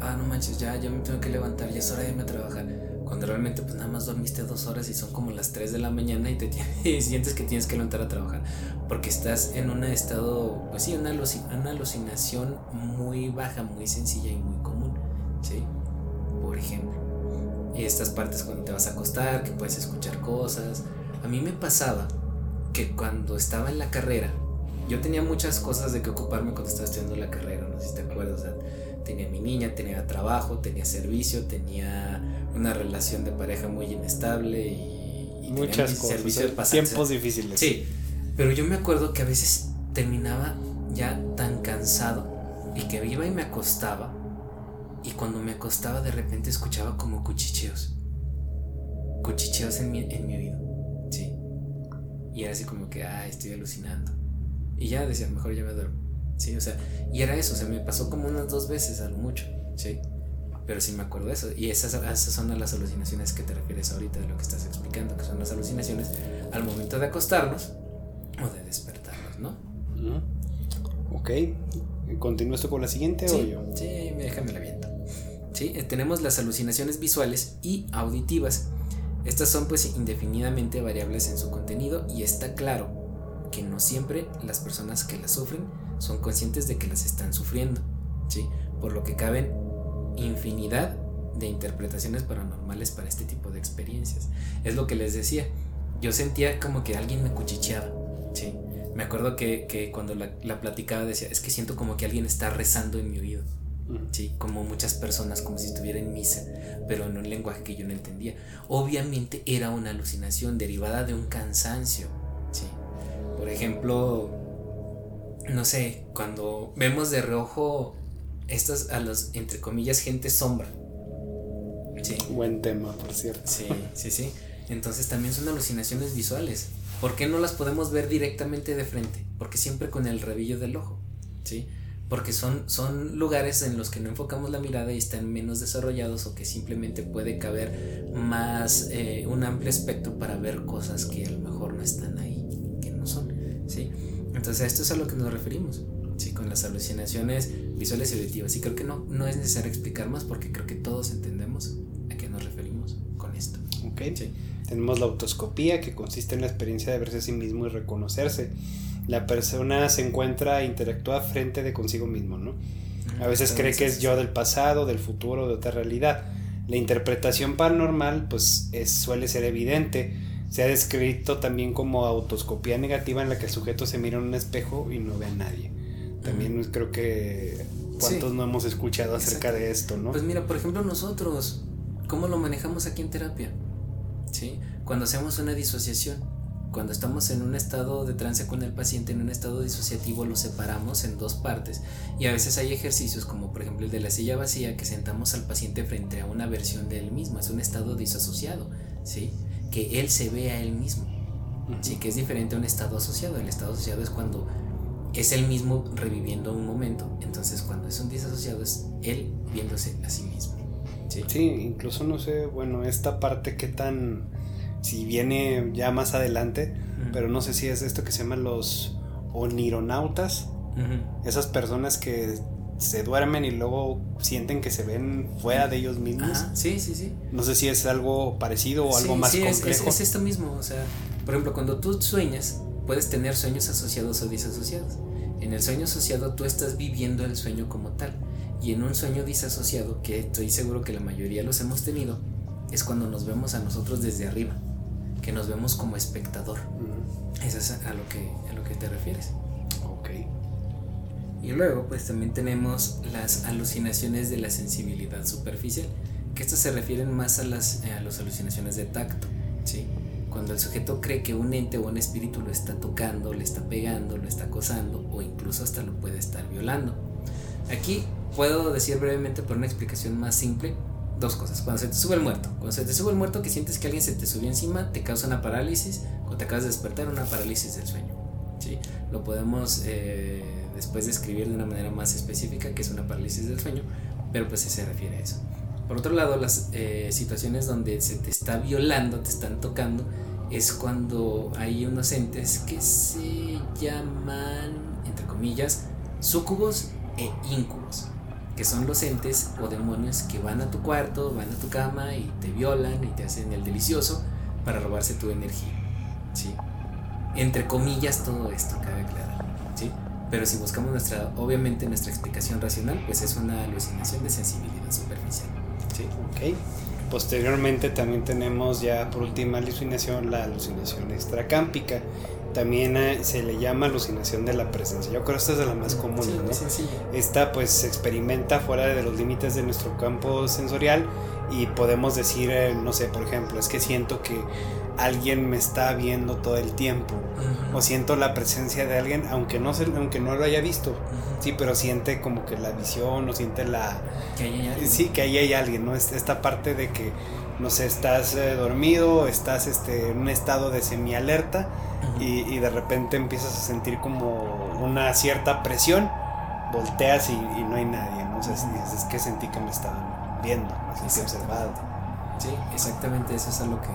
Ah, no manches, ya, ya me tengo que levantar, ya es hora de irme a trabajar. Cuando realmente pues nada más dormiste dos horas y son como las 3 de la mañana y te sientes que tienes que levantar a trabajar. Porque estás en un estado, pues sí, una, una alucinación muy baja, muy sencilla y muy común. ¿Sí? Por ejemplo. Y estas partes cuando te vas a acostar, que puedes escuchar cosas. A mí me pasaba que cuando estaba en la carrera, yo tenía muchas cosas de que ocuparme cuando estaba estudiando la carrera, no sé si te acuerdas. tenía mi niña, tenía trabajo, tenía servicio, tenía una relación de pareja muy inestable y, muchas cosas. Servicio tiempos difíciles. Sí, pero yo me acuerdo que a veces terminaba ya tan cansado y que iba y me acostaba y cuando me acostaba de repente escuchaba como cuchicheos. Cuchicheos en mi, en mi oído. Sí. Y era así como que, ah, estoy alucinando. Y ya decía, mejor ya me duermo. Sí, o sea, y era eso, o sea, me pasó como unas dos veces a lo mucho, sí. Pero sí me acuerdo de eso. Y esas, esas son las alucinaciones que te refieres ahorita de lo que estás explicando, que son las alucinaciones al momento de acostarnos o de despertarnos, ¿no? Ok. ¿Continúo esto con la siguiente sí, o yo? Sí, déjame la viento. Sí, eh, tenemos las alucinaciones visuales y auditivas. Estas son pues indefinidamente variables en su contenido y está claro que no siempre las personas que las sufren son conscientes de que las están sufriendo, ¿sí? Por lo que caben infinidad de interpretaciones paranormales para este tipo de experiencias. Es lo que les decía. Yo sentía como que alguien me cuchicheaba. Sí. Me acuerdo que, cuando la, la, platicaba decía, es que siento como que alguien está rezando en mi oído. Sí, como muchas personas, como si estuviera en misa, pero en un lenguaje que yo no entendía. Obviamente era una alucinación derivada de un cansancio. Sí. Por ejemplo, no sé, cuando vemos de reojo estas a los, entre comillas, gente sombra. Sí. Buen tema, por cierto. Sí, sí, sí. Entonces también son alucinaciones visuales. ¿Por qué no las podemos ver directamente de frente? Porque siempre con el rabillo del ojo. ¿Sí? Porque son, son lugares en los que no enfocamos la mirada y están menos desarrollados o que simplemente puede caber más eh, un amplio espectro para ver cosas que a lo mejor no están ahí, que no son. ¿Sí? Entonces a esto es a lo que nos referimos. Sí, con las alucinaciones visuales y auditivas. Y creo que no, no es necesario explicar más porque creo que todos entendemos a qué nos referimos con esto. Ok. Sí. Tenemos la autoscopía, que consiste en la experiencia de verse a sí mismo y reconocerse. La persona se encuentra e interactúa frente de consigo mismo, ¿no? A veces cree que es yo del pasado, del futuro, de otra realidad. La interpretación paranormal, pues, suele ser evidente. Se ha descrito también como autoscopía negativa en la que el sujeto se mira en un espejo y no ve a nadie. También creo que cuántos no hemos escuchado acerca de esto, ¿no? Pues mira, por ejemplo, nosotros, ¿cómo lo manejamos aquí en terapia? ¿Sí? Cuando hacemos una disociación, cuando estamos en un estado de trance con el paciente, en un estado disociativo, lo separamos en dos partes. Y a veces hay ejercicios como por ejemplo el de la silla vacía, que sentamos al paciente frente a una versión de él mismo. Es un estado disasociado, ¿sí? Que él se ve a él mismo. Sí, que es diferente a un estado asociado. El estado asociado es cuando es él mismo reviviendo un momento. Entonces, cuando es un disasociado, es él viéndose a sí mismo. Sí, sí incluso no sé, bueno, esta parte qué tan. Si viene ya más adelante, pero no sé si es esto que se llaman los onironautas. Esas personas que se duermen y luego sienten que se ven fuera de ellos mismos. sí, sí, sí. No sé si es algo parecido o algo más sí, complejo. Es, es, esto mismo, o sea, por ejemplo, cuando tú sueñas, puedes tener sueños asociados o disasociados. En el sueño asociado tú estás viviendo el sueño como tal. Y en un sueño disasociado, que estoy seguro que la mayoría los hemos tenido, es cuando nos vemos a nosotros desde arriba, que nos vemos como espectador. Eso es a lo, que, a lo que te refieres. Ok. Y luego, pues también tenemos las alucinaciones de la sensibilidad superficial, que estas se refieren más a las, a las alucinaciones de tacto, ¿sí? Cuando el sujeto cree que un ente o un espíritu lo está tocando, le está pegando, lo está acosando o incluso hasta lo puede estar violando. Aquí puedo decir brevemente por una explicación más simple dos cosas. Cuando se te sube el muerto, cuando se te sube el muerto que sientes que alguien se te subió encima, te causa una parálisis, o te acabas de despertar, una parálisis del sueño. ¿sí? Lo podemos eh, después describir de una manera más específica, que es una parálisis del sueño, pero pues se refiere a eso. Por otro lado, las eh, situaciones donde se te está violando, te están tocando, es cuando hay unos entes que se llaman, entre comillas, sucubos e incubos, que son los entes o demonios que van a tu cuarto, van a tu cama y te violan y te hacen el delicioso para robarse tu energía. ¿sí? Entre comillas todo esto, cabe aclarar. ¿sí? Pero si buscamos nuestra, obviamente nuestra explicación racional, pues es una alucinación de sensibilidad superficial. Sí. Ok. Posteriormente también tenemos ya por última alucinación la alucinación extracámpica. También eh, se le llama alucinación de la presencia. Yo creo que esta es de la más común, sí, Esta pues se experimenta fuera de los límites de nuestro campo sensorial y podemos decir, eh, no sé, por ejemplo, es que siento que alguien me está viendo todo el tiempo. O siento la presencia de alguien aunque no se, aunque no lo haya visto. Sí pero siente como que la visión o siente la que hay alguien. sí que ahí hay alguien no esta parte de que no sé estás eh, dormido estás este en un estado de semialerta y, y de repente empiezas a sentir como una cierta presión volteas y, no hay nadie no sé es, que sentí que me estaban viendo me sentí observado. Sí exactamente eso es a lo que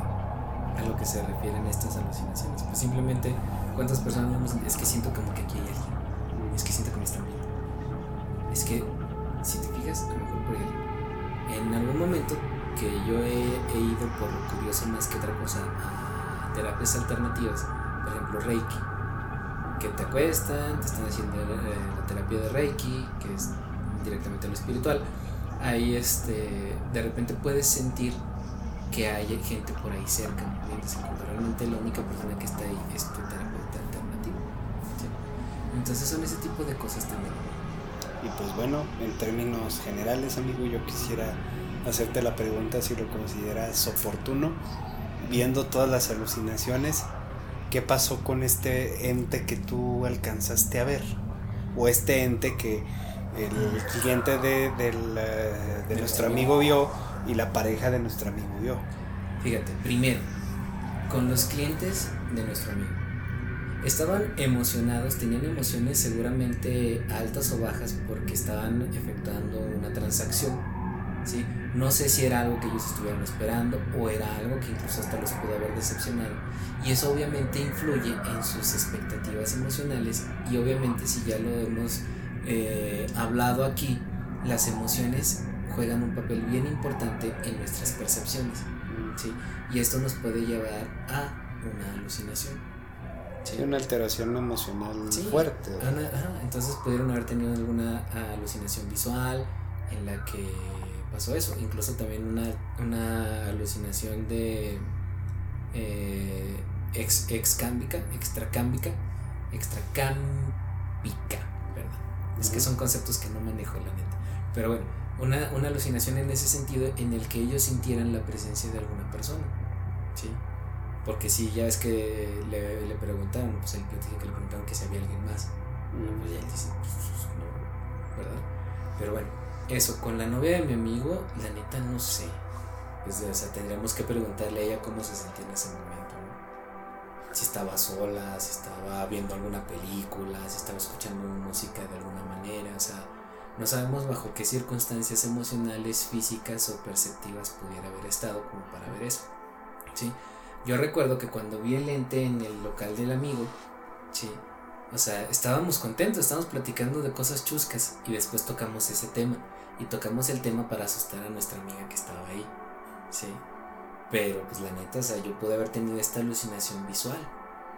a lo que se refieren estas alucinaciones. Pues simplemente, ¿cuántas personas Es que siento como que aquí hay alguien. Es que siento que me están viendo. Es que, si te fijas, a lo mejor por ejemplo, en algún momento que yo he, ido por curioso más que otra cosa a terapias alternativas, por ejemplo, Reiki, que te acuestan, te están haciendo la terapia de Reiki, que es directamente lo espiritual, ahí este, de repente puedes sentir que hay gente por ahí cerca, cuando realmente la única persona que está ahí es tu terapeuta alternativo. Entonces son ese tipo de cosas también. Y pues bueno, en términos generales, amigo, yo quisiera hacerte la pregunta si lo consideras oportuno, viendo todas las alucinaciones, ¿qué pasó con este ente que tú alcanzaste a ver? O este ente que el cliente de, de nuestro amigo vio y la pareja de nuestro amigo vio. Fíjate, primero, con los clientes de nuestro amigo. Estaban emocionados, tenían emociones seguramente altas o bajas porque estaban efectuando una transacción. ¿sí? No sé si era algo que ellos estuvieran esperando o era algo que incluso hasta los pudo haber decepcionado. Y eso obviamente influye en sus expectativas emocionales y obviamente si ya lo hemos eh, hablado aquí, las emociones juegan un papel bien importante en nuestras percepciones. ¿sí? Y esto nos puede llevar a una alucinación. ¿sí? Una alteración emocional fuerte. entonces pudieron haber tenido alguna alucinación visual en la que pasó eso. Incluso también una, una alucinación de eh, ex, excámbica, extracámbica, extracámbica, ¿verdad? Es que son conceptos que no manejo, la neta. Pero bueno, una, una, alucinación en ese sentido en el que ellos sintieran la presencia de alguna persona. ¿Sí? Porque si ya es que le, le preguntaron, pues él platica que le preguntaron que si había alguien más. Y pues ya él dice, pues, pues, no, ¿verdad? Pero bueno, eso, con la novia de mi amigo, la neta no sé. Pues, o sea, tendríamos que preguntarle a ella cómo se sentía en ese momento, ¿no? Si estaba sola, si estaba viendo alguna película, si estaba escuchando música de alguna manera, o sea no sabemos bajo qué circunstancias emocionales, físicas o perceptivas pudiera haber estado como para ver eso. ¿sí? Yo recuerdo que cuando vi el ente en el local del amigo, ¿sí? o sea, estábamos contentos, estábamos platicando de cosas chuscas y después tocamos ese tema. Y tocamos el tema para asustar a nuestra amiga que estaba ahí. ¿sí? Pero pues la neta, o sea, yo pude haber tenido esta alucinación visual.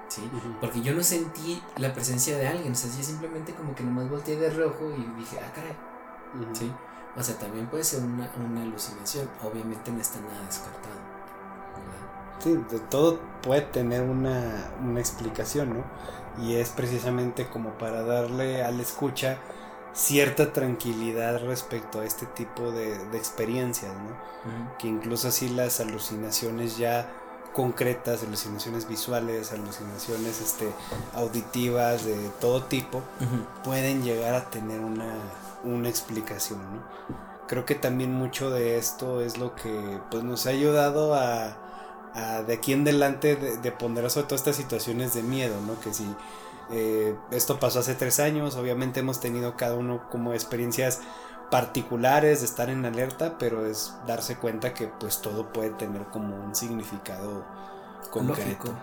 ¿Sí? Porque yo no sentí la presencia de alguien, o sea, yo simplemente como que nomás volteé de rojo y dije, ah, caray, ¿sí? O sea, también puede ser una, una alucinación, obviamente no está nada descartado. Sí, de todo puede tener una, una explicación, ¿no? Y es precisamente como para darle al escucha cierta tranquilidad respecto a este tipo de, de experiencias, ¿no? Que incluso así las alucinaciones ya concretas, alucinaciones visuales, alucinaciones este, auditivas de todo tipo, pueden llegar a tener una, una explicación. Creo que también mucho de esto es lo que pues, nos ha ayudado a, a de aquí en adelante de, de, poner sobre todo estas situaciones de miedo, ¿no? que si eh, esto pasó hace tres años, obviamente hemos tenido cada uno como experiencias particulares de estar en alerta, pero es darse cuenta que pues todo puede tener como un significado concreto.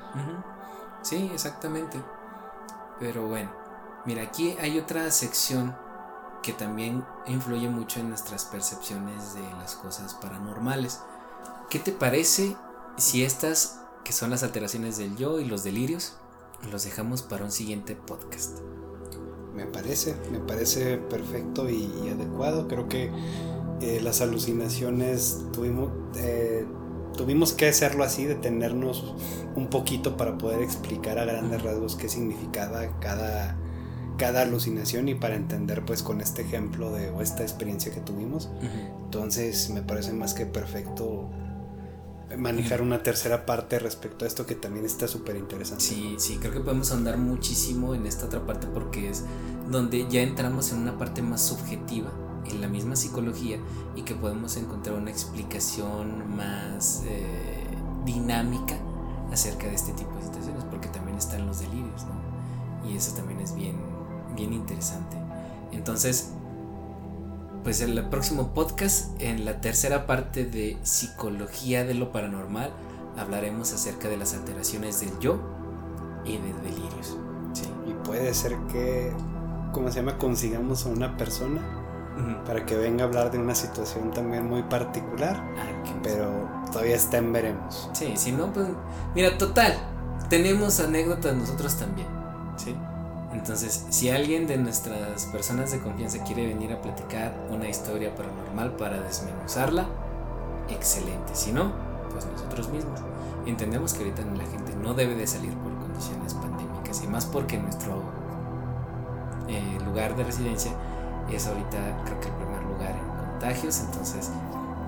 Sí, exactamente. Pero bueno, mira, aquí hay otra sección que también influye mucho en nuestras percepciones de las cosas paranormales. ¿Qué te parece si estas, que son las alteraciones del yo y los delirios, los dejamos para un siguiente podcast? Me parece, me parece perfecto y, adecuado. Creo que eh, las alucinaciones tuvimos, eh, tuvimos que hacerlo así, detenernos un poquito para poder explicar a grandes rasgos qué significaba cada, cada alucinación y para entender pues con este ejemplo de o esta experiencia que tuvimos. Entonces me parece más que perfecto manejar una tercera parte respecto a esto que también está súper interesante. Sí, sí, creo que podemos andar muchísimo en esta otra parte porque es donde ya entramos en una parte más subjetiva en la misma psicología y que podemos encontrar una explicación más eh, dinámica acerca de este tipo de situaciones porque también están los delirios, ¿no? Y eso también es bien, bien interesante. Entonces, pues en el próximo podcast, en la tercera parte de psicología de lo paranormal, hablaremos acerca de las alteraciones del yo y de delirios. Sí. Y puede ser que, ¿cómo se llama? Consigamos a una persona para que venga a hablar de una situación también muy particular. Ah, pero todavía está en veremos. Sí, si no, pues, mira, total, tenemos anécdotas nosotros también. Sí. Entonces, si alguien de nuestras personas de confianza quiere venir a platicar una historia paranormal para desmenuzarla, excelente. Si no, pues nosotros mismos. Entendemos que ahorita la gente no debe de salir por condiciones pandémicas y más porque nuestro eh, lugar de residencia es ahorita creo que el primer lugar en contagios, entonces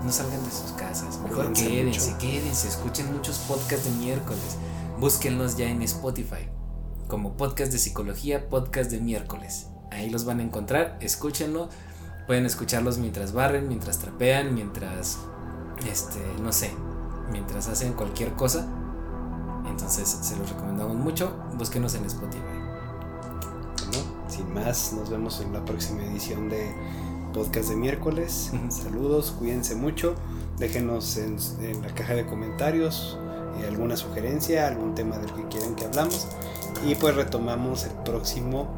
no salgan de sus casas, mejor Cuídense quédense, mucho. quédense, escuchen muchos podcasts de miércoles, búsquenlos ya en Spotify, como podcast de psicología, podcast de miércoles, ahí los van a encontrar, escúchenlo, pueden escucharlos mientras barren, mientras trapean, mientras, este, no sé, mientras hacen cualquier cosa, entonces se los recomendamos mucho, búsquenos en Spotify. Bueno, sin más, nos vemos en la próxima edición de Podcast de miércoles. Saludos, cuídense mucho. Déjenos en, en la caja de comentarios eh, alguna sugerencia, algún tema del que quieran que hablamos. Y pues retomamos el próximo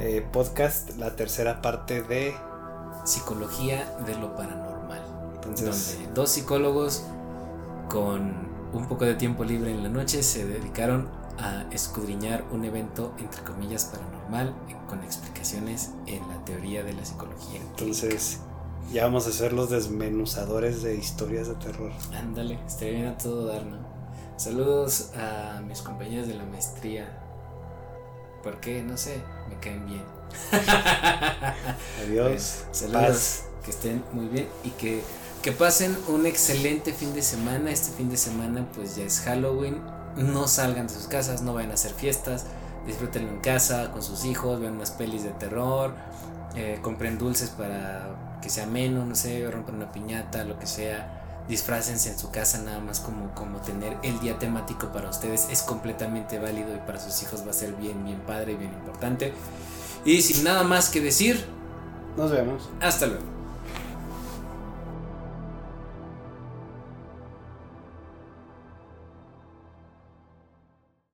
eh, podcast, la tercera parte de. Psicología de lo paranormal. Entonces, donde dos psicólogos con un poco de tiempo libre en la noche se dedicaron a escudriñar un evento entre comillas paranormal con explicaciones en la teoría de la psicología. entonces ya vamos a ser los desmenuzadores de historias de terror. Ándale, estaría bien a todo dar, ¿no? Saludos a mis compañeros de la maestría. ¿Por qué? No sé, me caen bien. Adiós. Pues, saludos, Paz. que estén muy bien y que, que pasen un excelente fin de semana. Este fin de semana pues ya es Halloween. No salgan de sus casas, no vayan a hacer fiestas. Disfrútenlo en casa con sus hijos, vean unas pelis de terror. eh, compren dulces para que sea menos, no sé, rompan una piñata, lo que sea. Disfrácense en su casa nada más como, como tener el día temático para ustedes es completamente válido y para sus hijos va a ser bien, bien padre y bien importante. Y sin nada más que decir, Nos vemos. hasta luego.